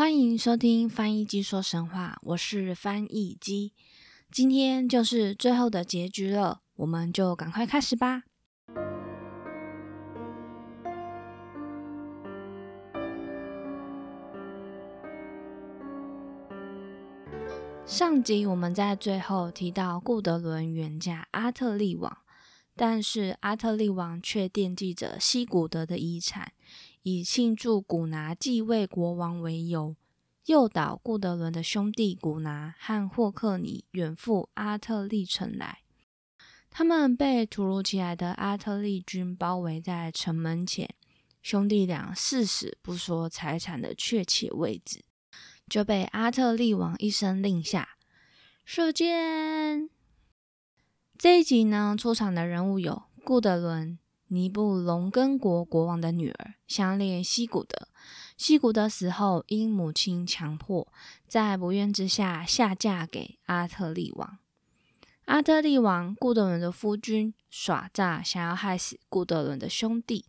欢迎收听翻译机说神话，我是翻译机。今天就是最后的结局了，我们就赶快开始吧。上集我们在最后提到顾德伦远嫁阿特利王，但是阿特利王却惦记着西古德的遗产。以庆祝古拿继位国王为由，诱导顾德伦的兄弟古拿和霍克尼远赴阿特利城来。他们被突如其来的阿特利军包围在城门前，兄弟俩誓死不说财产的确切位置，就被阿特利王一声令下射箭。这一集呢，出场的人物有顾德伦。尼布隆根国国王的女儿相恋西古德，西古德死后，因母亲强迫，在不愿之下下嫁给阿特利王。阿特利王顾德伦的夫君耍诈，想要害死顾德伦的兄弟。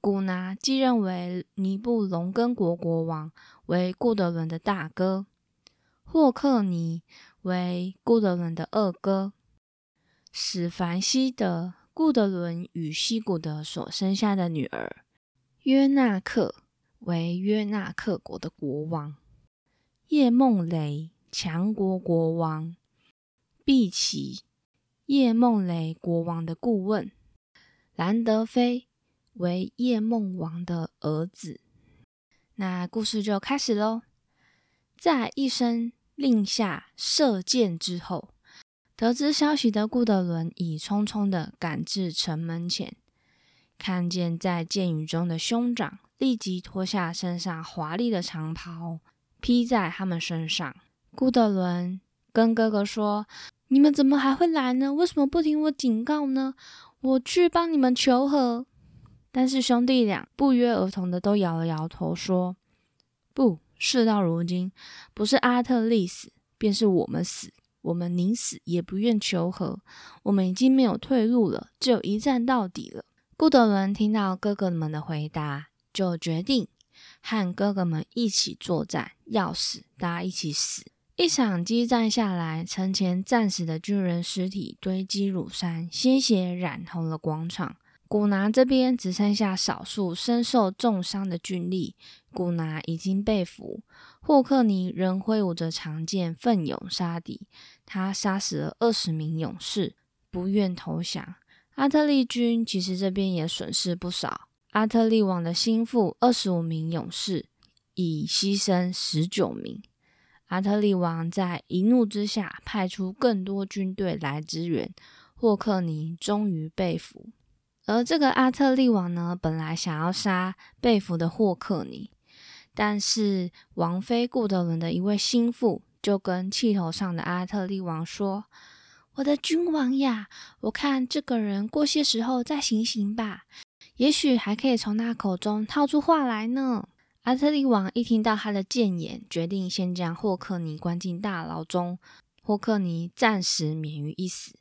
古拿继任为尼布隆根国国王，为顾德伦的大哥。霍克尼为顾德伦的二哥。史凡西德。顾德伦与西古德所生下的女儿约纳克为约纳克国的国王，叶梦雷强国国王，毕奇叶梦雷国王的顾问，兰德菲为叶梦王的儿子。那故事就开始喽，在一声令下射箭之后。得知消息的顾德伦已匆匆的赶至城门前，看见在箭雨中的兄长，立即脱下身上华丽的长袍，披在他们身上。顾德伦跟哥哥说：“你们怎么还会来呢？为什么不听我警告呢？我去帮你们求和。”但是兄弟俩不约而同的都摇了摇头，说：“不，事到如今，不是阿特利死，便是我们死。”我们宁死也不愿求和，我们已经没有退路了，只有一战到底了。顾德伦听到哥哥们的回答，就决定和哥哥们一起作战，要死大家一起死。一场激战下来，城前战死的军人尸体堆积如山，鲜血染红了广场。古拿这边只剩下少数身受重伤的军力，古拿已经被俘。霍克尼仍挥舞着长剑，奋勇杀敌。他杀死了二十名勇士，不愿投降。阿特利军其实这边也损失不少。阿特利王的心腹二十五名勇士已牺牲十九名。阿特利王在一怒之下，派出更多军队来支援。霍克尼终于被俘。而这个阿特利王呢，本来想要杀被俘的霍克尼，但是王妃顾德伦的一位心腹就跟气头上的阿特利王说：“我的君王呀，我看这个人过些时候再行刑吧，也许还可以从他口中套出话来呢。”阿特利王一听到他的谏言，决定先将霍克尼关进大牢中，霍克尼暂时免于一死。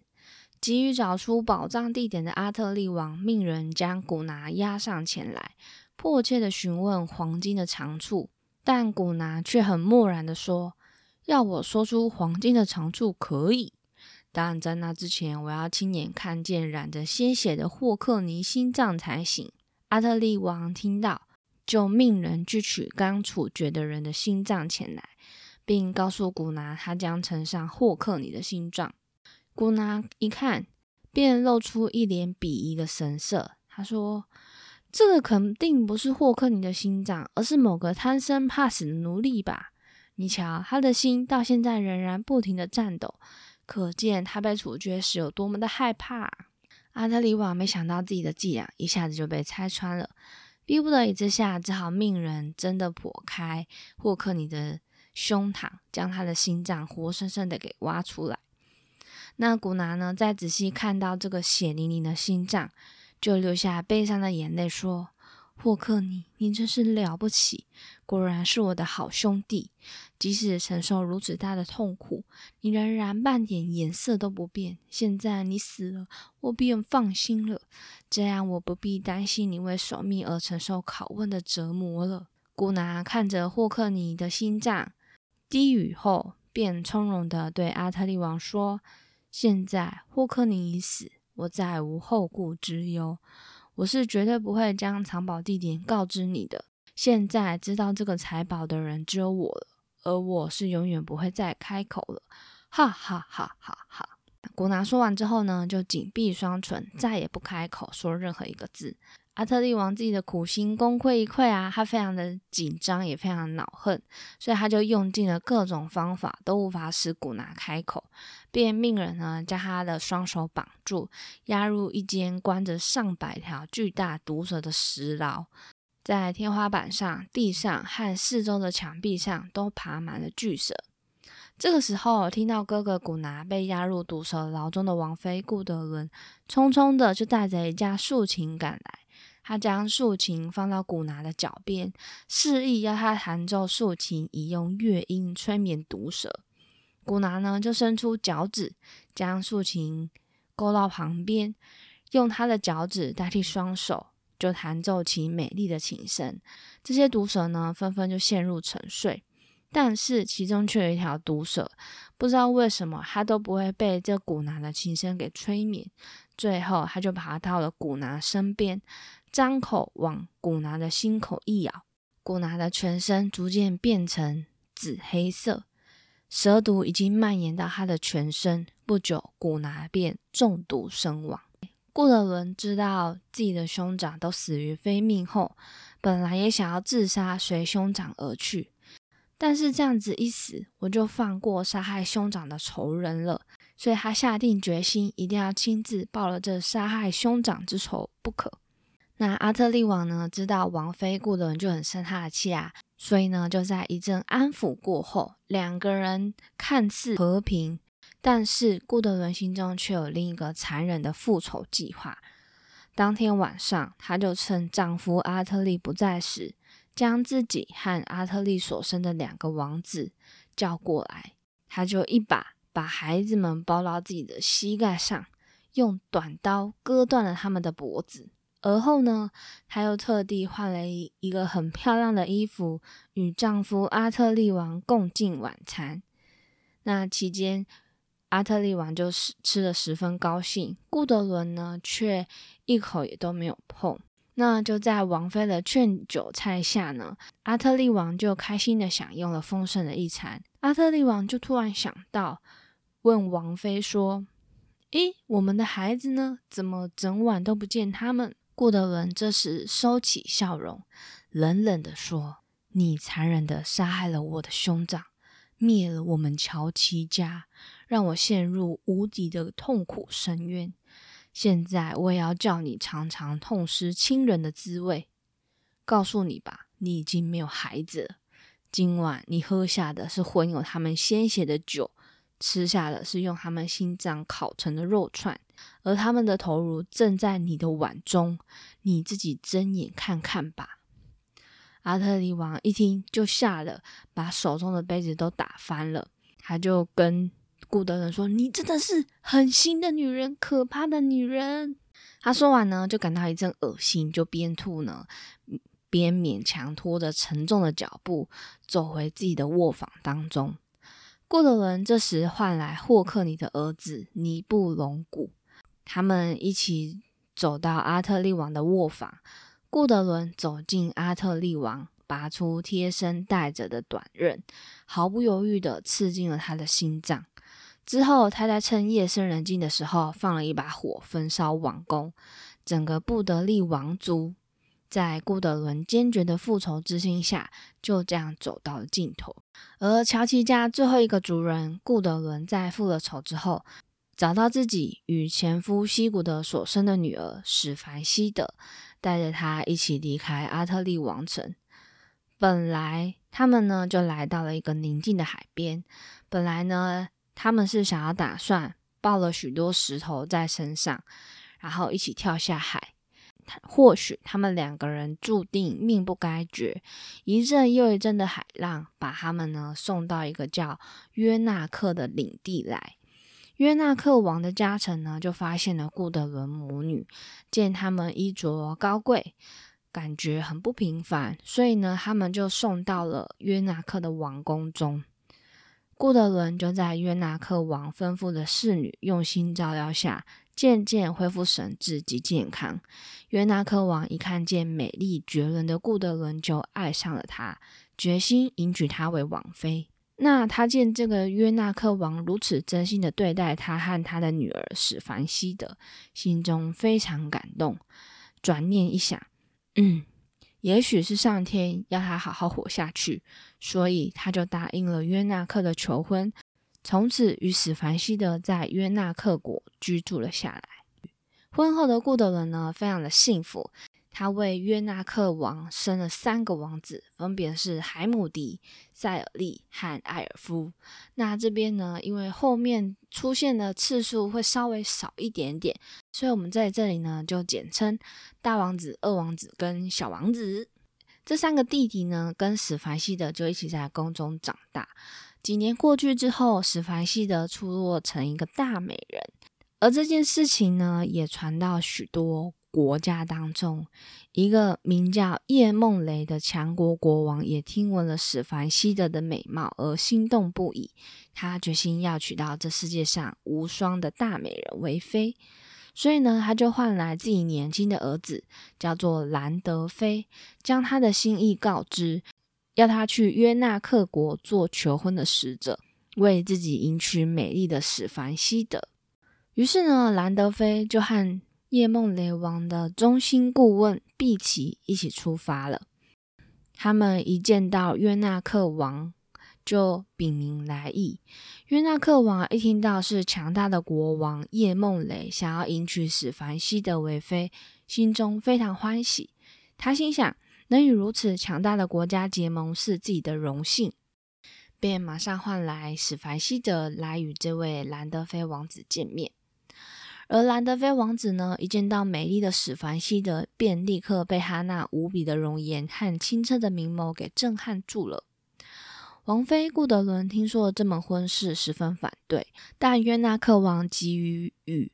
急于找出宝藏地点的阿特利王，命人将古拿押上前来，迫切的询问黄金的长处。但古拿却很漠然的说：“要我说出黄金的长处可以，但在那之前，我要亲眼看见染着鲜血的霍克尼心脏才行。”阿特利王听到，就命人去取刚处决的人的心脏前来，并告诉古拿，他将呈上霍克尼的心脏。古拿一看，便露出一脸鄙夷的神色。他说：“这个肯定不是霍克尼的心脏，而是某个贪生怕死的奴隶吧？你瞧，他的心到现在仍然不停的颤抖，可见他被处决时有多么的害怕。”阿特里瓦没想到自己的伎俩一下子就被拆穿了，逼不得已之下，只好命人真的剖开霍克尼的胸膛，将他的心脏活生生的给挖出来。那古拿呢，在仔细看到这个血淋淋的心脏，就流下悲伤的眼泪，说：“霍克尼，你真是了不起，果然是我的好兄弟。即使承受如此大的痛苦，你仍然半点颜色都不变。现在你死了，我便放心了，这样我不必担心你为守密而承受拷问的折磨了。”古拿看着霍克尼的心脏，低语后，便从容的对阿特利王说。现在霍克尼已死，我再无后顾之忧。我是绝对不会将藏宝地点告知你的。现在知道这个财宝的人只有我了，而我是永远不会再开口了。哈哈哈哈哈！古拿说完之后呢，就紧闭双唇，再也不开口说任何一个字。阿特利王自己的苦心功亏一篑啊，他非常的紧张，也非常恼恨，所以他就用尽了各种方法，都无法使古拿开口，便命人呢将他的双手绑住，押入一间关着上百条巨大毒蛇的石牢，在天花板上、地上和四周的墙壁上都爬满了巨蛇。这个时候，听到哥哥古拿被押入毒蛇牢中的王妃顾德伦，匆匆的就带着一架竖琴赶来。他将竖琴放到古拿的脚边，示意要他弹奏竖琴，以用乐音催眠毒蛇。古拿呢，就伸出脚趾，将竖琴勾到旁边，用他的脚趾代替双手，就弹奏起美丽的琴声。这些毒蛇呢，纷纷就陷入沉睡。但是其中却有一条毒蛇，不知道为什么，它都不会被这古拿的琴声给催眠。最后，他就爬到了古拿身边。张口往古拿的心口一咬，古拿的全身逐渐变成紫黑色，蛇毒已经蔓延到他的全身。不久，古拿便中毒身亡。顾德伦知道自己的兄长都死于非命后，本来也想要自杀，随兄长而去。但是这样子一死，我就放过杀害兄长的仇人了。所以他下定决心，一定要亲自报了这杀害兄长之仇不可。那阿特利王呢，知道王妃顾德伦就很生他的气啊，所以呢，就在一阵安抚过后，两个人看似和平，但是顾德伦心中却有另一个残忍的复仇计划。当天晚上，她就趁丈夫阿特利不在时，将自己和阿特利所生的两个王子叫过来，她就一把把孩子们抱到自己的膝盖上，用短刀割断了他们的脖子。而后呢，她又特地换了一一个很漂亮的衣服，与丈夫阿特利王共进晚餐。那期间，阿特利王就是吃的十分高兴，顾德伦呢却一口也都没有碰。那就在王妃的劝酒菜下呢，阿特利王就开心的享用了丰盛的一餐。阿特利王就突然想到，问王妃说：“诶，我们的孩子呢？怎么整晚都不见他们？”顾德伦这时收起笑容，冷冷地说：“你残忍地杀害了我的兄长，灭了我们乔奇家，让我陷入无底的痛苦深渊。现在我也要叫你尝尝痛失亲人的滋味。告诉你吧，你已经没有孩子了。今晚你喝下的是混有他们鲜血的酒，吃下的是用他们心脏烤成的肉串。”而他们的头颅正在你的碗中，你自己睁眼看看吧。阿特里王一听就吓了，把手中的杯子都打翻了。他就跟顾德伦说：“你真的是狠心的女人，可怕的女人。”他说完呢，就感到一阵恶心，就边吐呢，边勉强拖着沉重的脚步走回自己的卧房当中。顾德伦这时唤来霍克尼的儿子尼布隆古。他们一起走到阿特利王的卧房，顾德伦走进阿特利王，拔出贴身带着的短刃，毫不犹豫地刺进了他的心脏。之后，他在趁夜深人静的时候，放了一把火焚烧王宫。整个布德利王族在顾德伦坚决的复仇之心下，就这样走到了尽头。而乔奇家最后一个族人顾德伦在复了仇之后。找到自己与前夫西古德所生的女儿史凡西德，带着她一起离开阿特利王城。本来他们呢就来到了一个宁静的海边，本来呢他们是想要打算抱了许多石头在身上，然后一起跳下海。或许他们两个人注定命不该绝，一阵又一阵的海浪把他们呢送到一个叫约纳克的领地来。约纳克王的家臣呢就发现了顾德伦母女，见他们衣着高贵。感觉很不平凡，所以呢，他们就送到了约纳克的王宫中。顾德伦就在约纳克王吩咐的侍女用心照料下，渐渐恢复神智及健康。约纳克王一看见美丽绝伦的顾德伦，就爱上了她，决心迎娶她为王妃。那他见这个约纳克王如此真心的对待他和他的女儿史凡西德，心中非常感动。转念一想。嗯，也许是上天要他好好活下去，所以他就答应了约纳克的求婚，从此与史凡西德在约纳克国居住了下来。婚后的顾德伦呢，非常的幸福。他为约纳克王生了三个王子，分别是海姆迪、塞尔利和艾尔夫。那这边呢，因为后面出现的次数会稍微少一点点，所以我们在这里呢就简称大王子、二王子跟小王子。这三个弟弟呢，跟史凡西德就一起在宫中长大。几年过去之后，史凡西德出落成一个大美人，而这件事情呢，也传到许多。国家当中，一个名叫叶梦雷的强国国王也听闻了史凡西德的美貌而心动不已。他决心要娶到这世界上无双的大美人为妃，所以呢，他就换来自己年轻的儿子，叫做兰德菲，将他的心意告知，要他去约纳克国做求婚的使者，为自己迎娶美丽的史凡西德。于是呢，兰德菲就和叶梦雷王的中心顾问毕奇一起出发了。他们一见到约纳克王，就禀明来意。约纳克王一听到是强大的国王叶梦雷想要迎娶史凡西德为妃，心中非常欢喜。他心想，能与如此强大的国家结盟是自己的荣幸，便马上唤来史凡西德来与这位兰德菲王子见面。而兰德菲王子呢，一见到美丽的史凡西德，便立刻被他那无比的容颜和清澈的明眸给震撼住了。王妃顾德伦听说了这门婚事，十分反对，但约纳克王急于与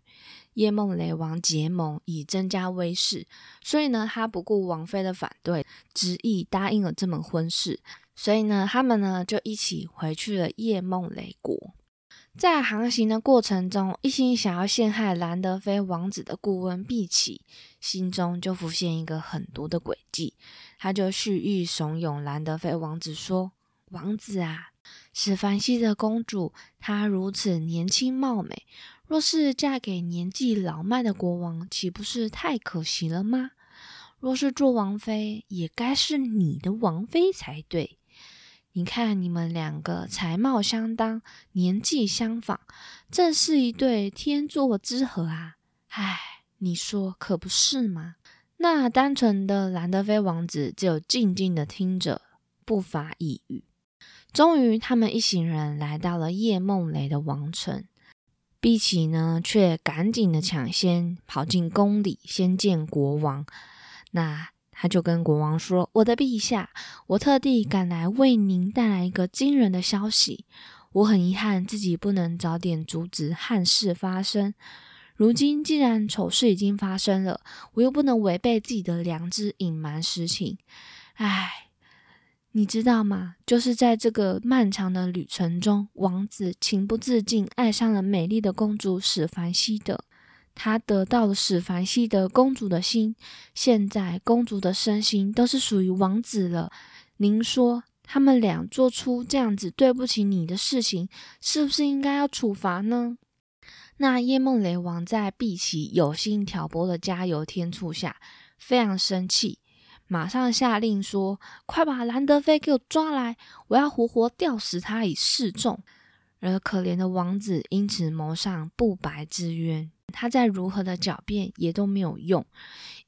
叶梦雷王结盟，以增加威势，所以呢，他不顾王妃的反对，执意答应了这门婚事。所以呢，他们呢就一起回去了叶梦雷国。在航行的过程中，一心想要陷害兰德菲王子的顾问毕奇，心中就浮现一个狠毒的诡计。他就蓄意怂恿兰德菲王子说：“王子啊，史凡西的公主，她如此年轻貌美，若是嫁给年纪老迈的国王，岂不是太可惜了吗？若是做王妃，也该是你的王妃才对。”你看，你们两个才貌相当，年纪相仿，这是一对天作之合啊！唉，你说可不是吗？那单纯的兰德菲王子只有静静的听着，不发一语。终于，他们一行人来到了叶梦雷的王城，碧琪呢，却赶紧的抢先跑进宫里，先见国王。那。他就跟国王说：“我的陛下，我特地赶来为您带来一个惊人的消息。我很遗憾自己不能早点阻止憾事发生。如今既然丑事已经发生了，我又不能违背自己的良知隐瞒实情。唉，你知道吗？就是在这个漫长的旅程中，王子情不自禁爱上了美丽的公主史凡西德。”他得到了史凡西德公主的心，现在公主的身心都是属于王子了。您说，他们俩做出这样子对不起你的事情，是不是应该要处罚呢？那叶梦雷王在碧琪有心挑拨的加油添醋下，非常生气，马上下令说：“快把兰德菲给我抓来，我要活活吊死他以示众。”而可怜的王子因此谋上不白之冤。他再如何的狡辩也都没有用，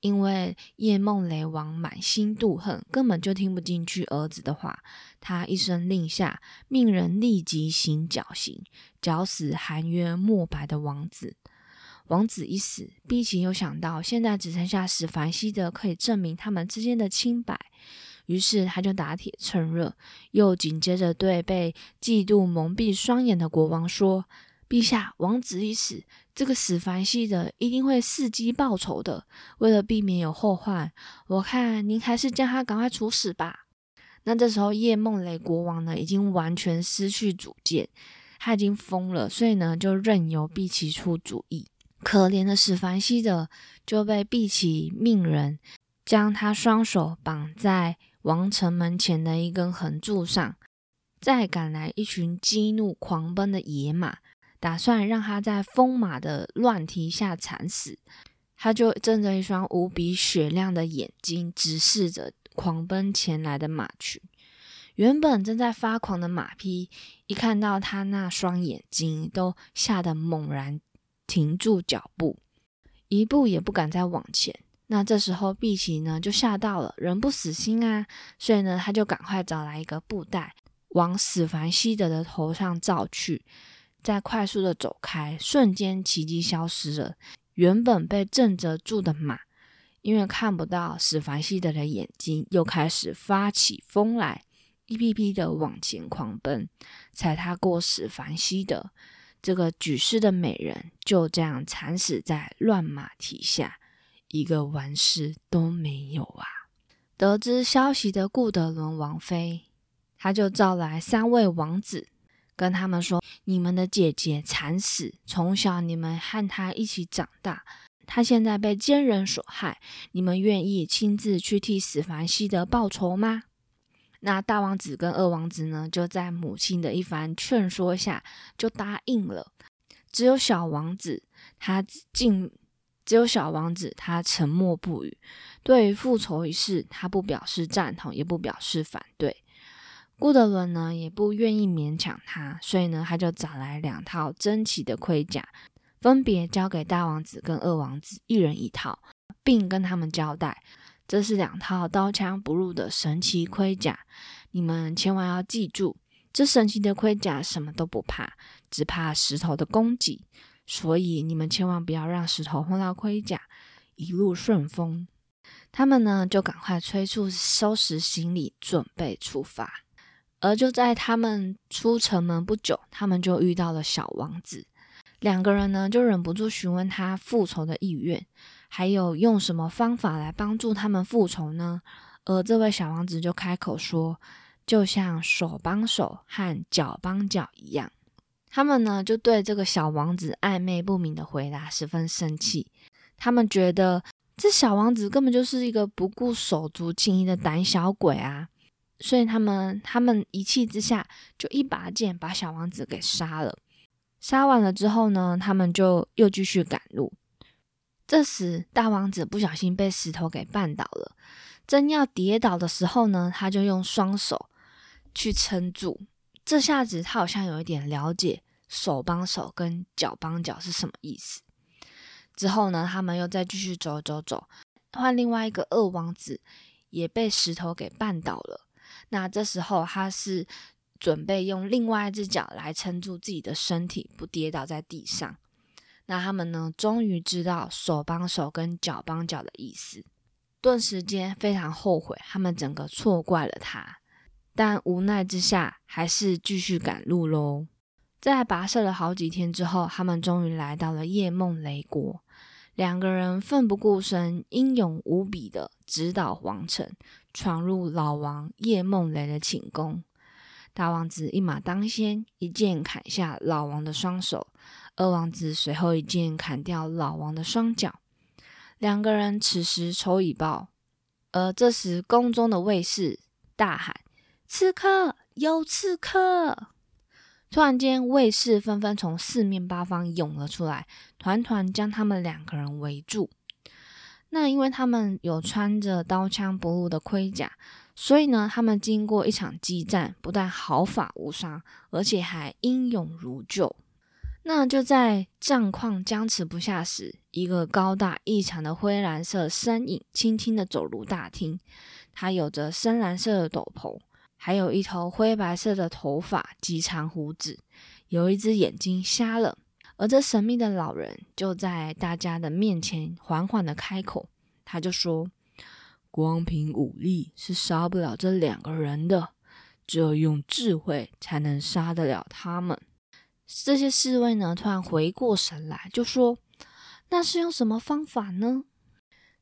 因为叶梦雷王满心妒恨，根本就听不进去儿子的话。他一声令下，命人立即行绞刑，绞死含冤莫白的王子。王子一死，毕奇又想到现在只剩下史凡西德可以证明他们之间的清白，于是他就打铁趁热，又紧接着对被嫉妒蒙蔽双眼的国王说：“陛下，王子一死，这个史凡西的一定会伺机报仇的。为了避免有后患，我看您还是将他赶快处死吧。”那这时候叶梦雷国王呢，已经完全失去主见，他已经疯了，所以呢，就任由毕奇出主意。可怜的史凡西德就被毕奇命人将他双手绑在王城门前的一根横柱上，再赶来一群激怒狂奔的野马，打算让他在疯马的乱蹄下惨死。他就睁着一双无比雪亮的眼睛，直视着狂奔前来的马群。原本正在发狂的马匹，一看到他那双眼睛，都吓得猛然。停住脚步，一步也不敢再往前。那这时候，碧琪呢就吓到了，人不死心啊，所以呢，他就赶快找来一个布袋，往史凡西德的头上罩去，在快速的走开，瞬间奇迹消失了。原本被震着住的马，因为看不到史凡西德的眼睛，又开始发起疯来，一批批的往前狂奔，踩踏过史凡西德。这个举世的美人就这样惨死在乱马蹄下，一个完事都没有啊！得知消息的顾德伦王妃，他就召来三位王子，跟他们说：“你们的姐姐惨死，从小你们和她一起长大，她现在被奸人所害，你们愿意亲自去替史凡西德报仇吗？”那大王子跟二王子呢，就在母亲的一番劝说下，就答应了。只有小王子，他竟只有小王子，他沉默不语。对于复仇一事，他不表示赞同，也不表示反对。顾德伦呢，也不愿意勉强他，所以呢，他就找来两套珍奇的盔甲，分别交给大王子跟二王子一人一套，并跟他们交代。这是两套刀枪不入的神奇盔甲，你们千万要记住，这神奇的盔甲什么都不怕，只怕石头的攻击，所以你们千万不要让石头碰到盔甲，一路顺风。他们呢，就赶快催促收拾行李，准备出发。而就在他们出城门不久，他们就遇到了小王子，两个人呢，就忍不住询问他复仇的意愿。还有用什么方法来帮助他们复仇呢？而这位小王子就开口说：“就像手帮手和脚帮脚一样。”他们呢就对这个小王子暧昧不明的回答十分生气。他们觉得这小王子根本就是一个不顾手足情谊的胆小鬼啊！所以他们他们一气之下就一把剑把小王子给杀了。杀完了之后呢，他们就又继续赶路。这时，大王子不小心被石头给绊倒了，正要跌倒的时候呢，他就用双手去撑住。这下子，他好像有一点了解手帮手跟脚帮脚是什么意思。之后呢，他们又再继续走走走，换另外一个二王子也被石头给绊倒了。那这时候，他是准备用另外一只脚来撑住自己的身体，不跌倒在地上。那他们呢？终于知道手帮手跟脚帮脚的意思，顿时间非常后悔，他们整个错怪了他。但无奈之下，还是继续赶路喽。在跋涉了好几天之后，他们终于来到了夜梦雷国。两个人奋不顾身、英勇无比的直捣皇城，闯入老王夜梦雷的寝宫。大王子一马当先，一剑砍下老王的双手。二王子随后一剑砍掉老王的双脚，两个人此时仇已报。而这时宫中的卫士大喊：“刺客！有刺客！”突然间，卫士纷纷从四面八方涌了出来，团团将他们两个人围住。那因为他们有穿着刀枪不入的盔甲，所以呢，他们经过一场激战，不但毫发无伤，而且还英勇如旧。那就在战况僵持不下时，一个高大异常的灰蓝色身影轻轻的走入大厅。他有着深蓝色的斗篷，还有一头灰白色的头发及长胡子，有一只眼睛瞎了。而这神秘的老人就在大家的面前缓缓的开口，他就说：“光凭武力是杀不了这两个人的，只有用智慧才能杀得了他们。”这些侍卫呢，突然回过神来，就说：“那是用什么方法呢？”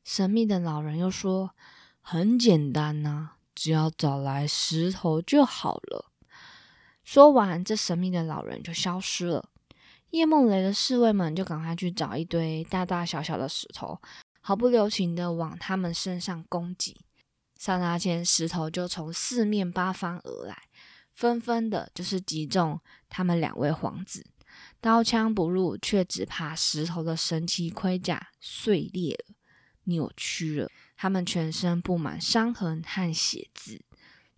神秘的老人又说：“很简单呐，只要找来石头就好了。”说完，这神秘的老人就消失了。叶梦雷的侍卫们就赶快去找一堆大大小小的石头，毫不留情的往他们身上攻击。刹那间，石头就从四面八方而来。纷纷的，就是击中他们两位皇子，刀枪不入，却只怕石头的神奇盔甲碎裂了、扭曲了，他们全身布满伤痕和血渍，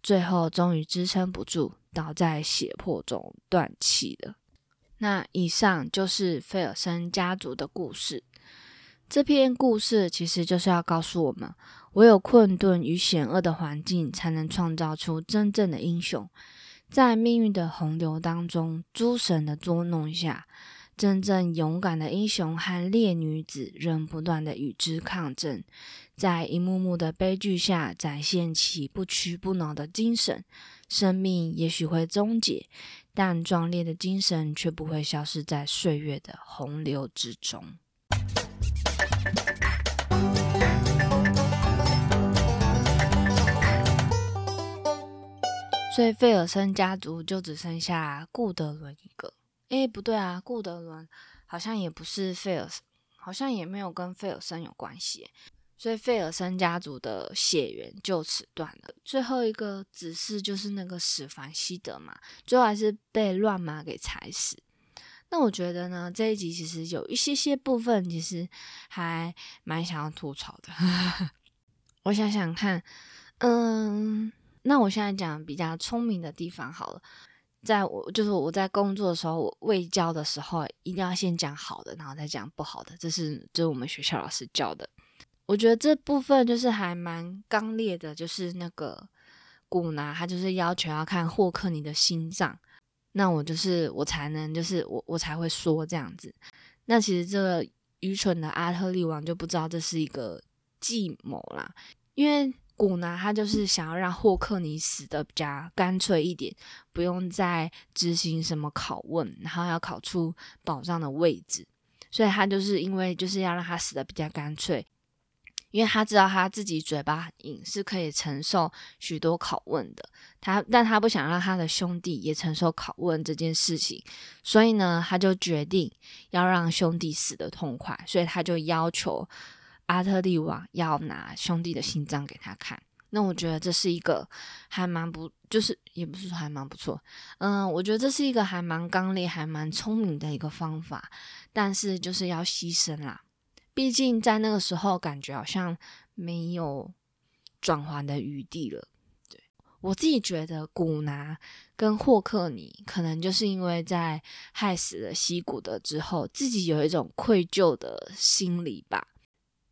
最后终于支撑不住，倒在血泊中断气了。那以上就是费尔森家族的故事。这篇故事其实就是要告诉我们，唯有困顿与险恶的环境，才能创造出真正的英雄。在命运的洪流当中，诸神的捉弄下，真正勇敢的英雄和烈女子仍不断的与之抗争，在一幕幕的悲剧下展现其不屈不挠的精神。生命也许会终结，但壮烈的精神却不会消失在岁月的洪流之中。所以费尔森家族就只剩下顾德伦一个。诶，不对啊，顾德伦好像也不是费尔，好像也没有跟费尔森有关系。所以费尔森家族的血缘就此断了。最后一个指示就是那个史凡西德嘛，最后还是被乱马给踩死。那我觉得呢，这一集其实有一些些部分其实还蛮想要吐槽的。我想想看，嗯。那我现在讲比较聪明的地方好了，在我就是我在工作的时候，我未教的时候，一定要先讲好的，然后再讲不好的，这是这是我们学校老师教的。我觉得这部分就是还蛮刚烈的，就是那个古拿他就是要求要看霍克尼的心脏，那我就是我才能就是我我才会说这样子。那其实这个愚蠢的阿特利王就不知道这是一个计谋啦，因为。古拿他就是想要让霍克尼死的比较干脆一点，不用再执行什么拷问，然后要考出宝藏的位置，所以他就是因为就是要让他死的比较干脆，因为他知道他自己嘴巴很硬是可以承受许多拷问的，他但他不想让他的兄弟也承受拷问这件事情，所以呢，他就决定要让兄弟死的痛快，所以他就要求。阿特利王要拿兄弟的心脏给他看，那我觉得这是一个还蛮不，就是也不是说还蛮不错，嗯，我觉得这是一个还蛮刚烈、还蛮聪明的一个方法，但是就是要牺牲啦，毕竟在那个时候感觉好像没有转圜的余地了。对我自己觉得，古拿跟霍克尼可能就是因为在害死了西古德之后，自己有一种愧疚的心理吧。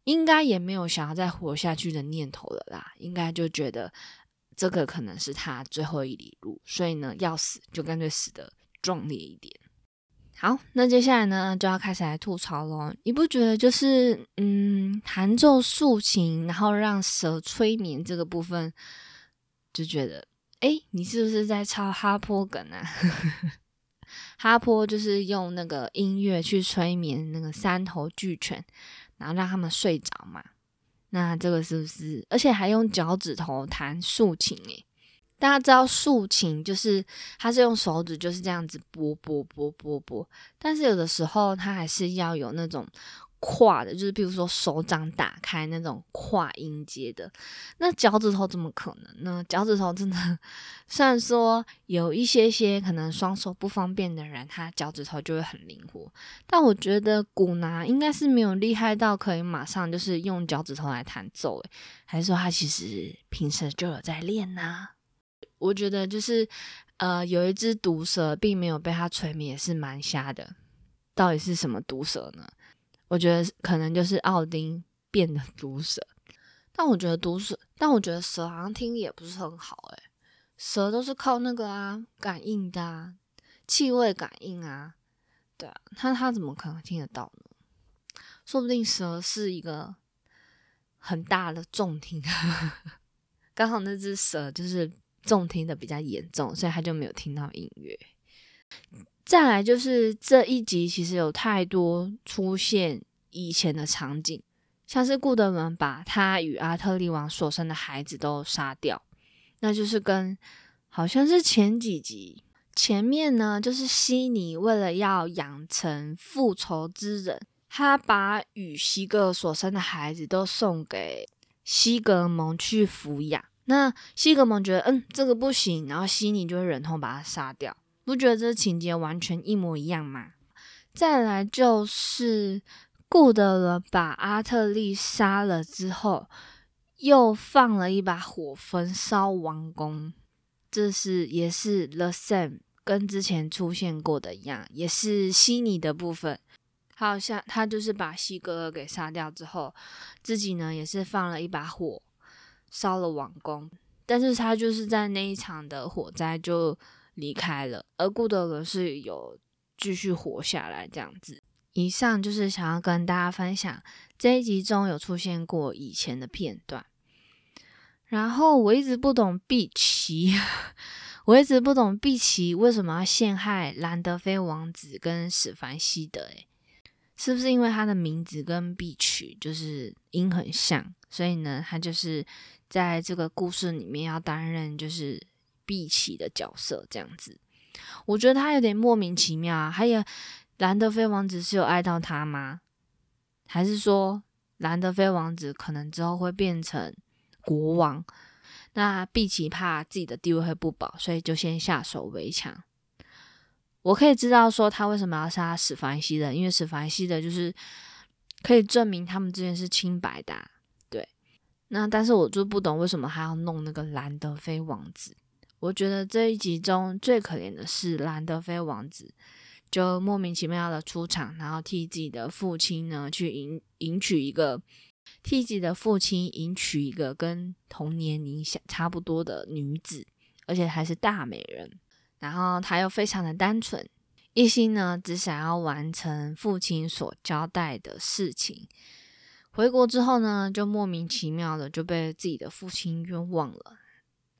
应该也没有想要再活下去的念头了啦，应该就觉得这个可能是他最后一里路，所以呢，要死就干脆死的壮烈一点。好，那接下来呢就要开始来吐槽喽。你不觉得就是嗯，弹奏竖琴，然后让蛇催眠这个部分，就觉得哎，你是不是在抄哈坡梗啊？哈坡就是用那个音乐去催眠那个三头巨犬。然后让他们睡着嘛，那这个是不是？而且还用脚趾头弹竖琴诶，大家知道竖琴就是它是用手指就是这样子拨拨拨拨拨，但是有的时候它还是要有那种。跨的，就是比如说手掌打开那种跨音阶的，那脚趾头怎么可能呢？脚趾头真的，虽然说有一些些可能双手不方便的人，他脚趾头就会很灵活，但我觉得古拿应该是没有厉害到可以马上就是用脚趾头来弹奏，诶，还是说他其实平时就有在练呢？我觉得就是呃，有一只毒蛇并没有被他催眠，也是蛮瞎的。到底是什么毒蛇呢？我觉得可能就是奥丁变的毒蛇。但我觉得毒蛇，但我觉得蛇好像听也不是很好诶、蛇都是靠那个啊感应的啊，气味感应啊，对啊，他他怎么可能听得到呢？说不定蛇是一个很大的重听，刚好那只蛇就是重听的比较严重，所以他就没有听到音乐。再来就是这一集其实有太多出现以前的场景，像是顾德伦把他与阿特利王所生的孩子都杀掉，那就是跟好像是前几集前面呢，就是悉尼为了要养成复仇之人，他把与西格所生的孩子都送给西格蒙去抚养。那西格蒙觉得嗯这个不行，然后悉尼就会忍痛把他杀掉。不觉得这情节完全一模一样吗？再来就是顾德伦把阿特利杀了之后，又放了一把火焚烧王宫，这是也是 The Same，跟之前出现过的一样，也是悉尼的部分。好像他就是把西格尔给杀掉之后，自己呢也是放了一把火烧了王宫，但是他就是在那一场的火灾就。离开了，而顾德伦是有继续活下来这样子。以上就是想要跟大家分享这一集中有出现过以前的片段。然后我一直不懂碧琪，我一直不懂碧琪为什么要陷害兰德菲王子跟史凡西德？诶，是不是因为他的名字跟碧琪就是音很像，所以呢，他就是在这个故事里面要担任就是。碧琪的角色这样子，我觉得他有点莫名其妙啊。还有兰德菲王子是有爱到他吗？还是说兰德菲王子可能之后会变成国王？那碧琪怕自己的地位会不保，所以就先下手为强。我可以知道说他为什么要杀史凡西的，因为史凡西的就是可以证明他们之间是清白的。那但是我就不懂为什么还要弄那个兰德菲王子。我觉得这一集中最可怜的是兰德菲王子，就莫名其妙的出场，然后替自己的父亲呢去迎迎娶一个，替自己的父亲迎娶一个跟同年龄相差不多的女子，而且还是大美人。然后他又非常的单纯，一心呢只想要完成父亲所交代的事情。回国之后呢，就莫名其妙的就被自己的父亲冤枉了。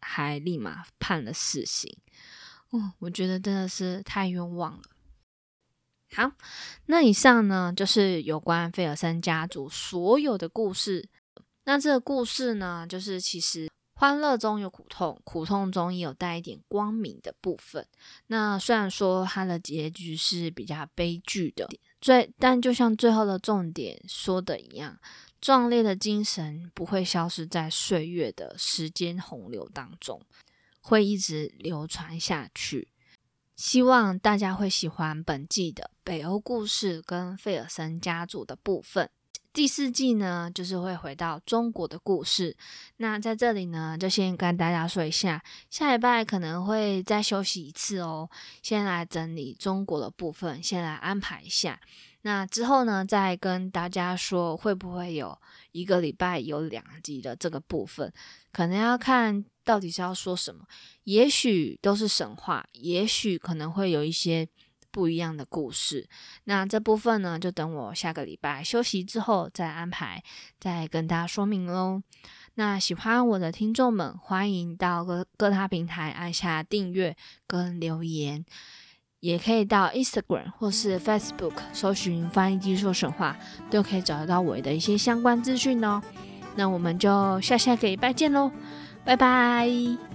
还立马判了死刑，哦，我觉得真的是太冤枉了。好，那以上呢就是有关费尔森家族所有的故事。那这个故事呢，就是其实欢乐中有苦痛，苦痛中也有带一点光明的部分。那虽然说它的结局是比较悲剧的，最但就像最后的重点说的一样。壮烈的精神不会消失在岁月的时间洪流当中，会一直流传下去。希望大家会喜欢本季的北欧故事跟费尔森家族的部分。第四季呢，就是会回到中国的故事。那在这里呢，就先跟大家说一下，下礼拜可能会再休息一次哦，先来整理中国的部分，先来安排一下。那之后呢，再跟大家说会不会有一个礼拜有两集的这个部分，可能要看到底是要说什么。也许都是神话，也许可能会有一些不一样的故事。那这部分呢，就等我下个礼拜休息之后再安排，再跟大家说明喽。那喜欢我的听众们，欢迎到各各大平台按下订阅跟留言。也可以到 Instagram 或是 Facebook 搜寻“翻译机说神话”，都可以找得到我的一些相关资讯哦。那我们就下下个礼拜见喽，拜拜。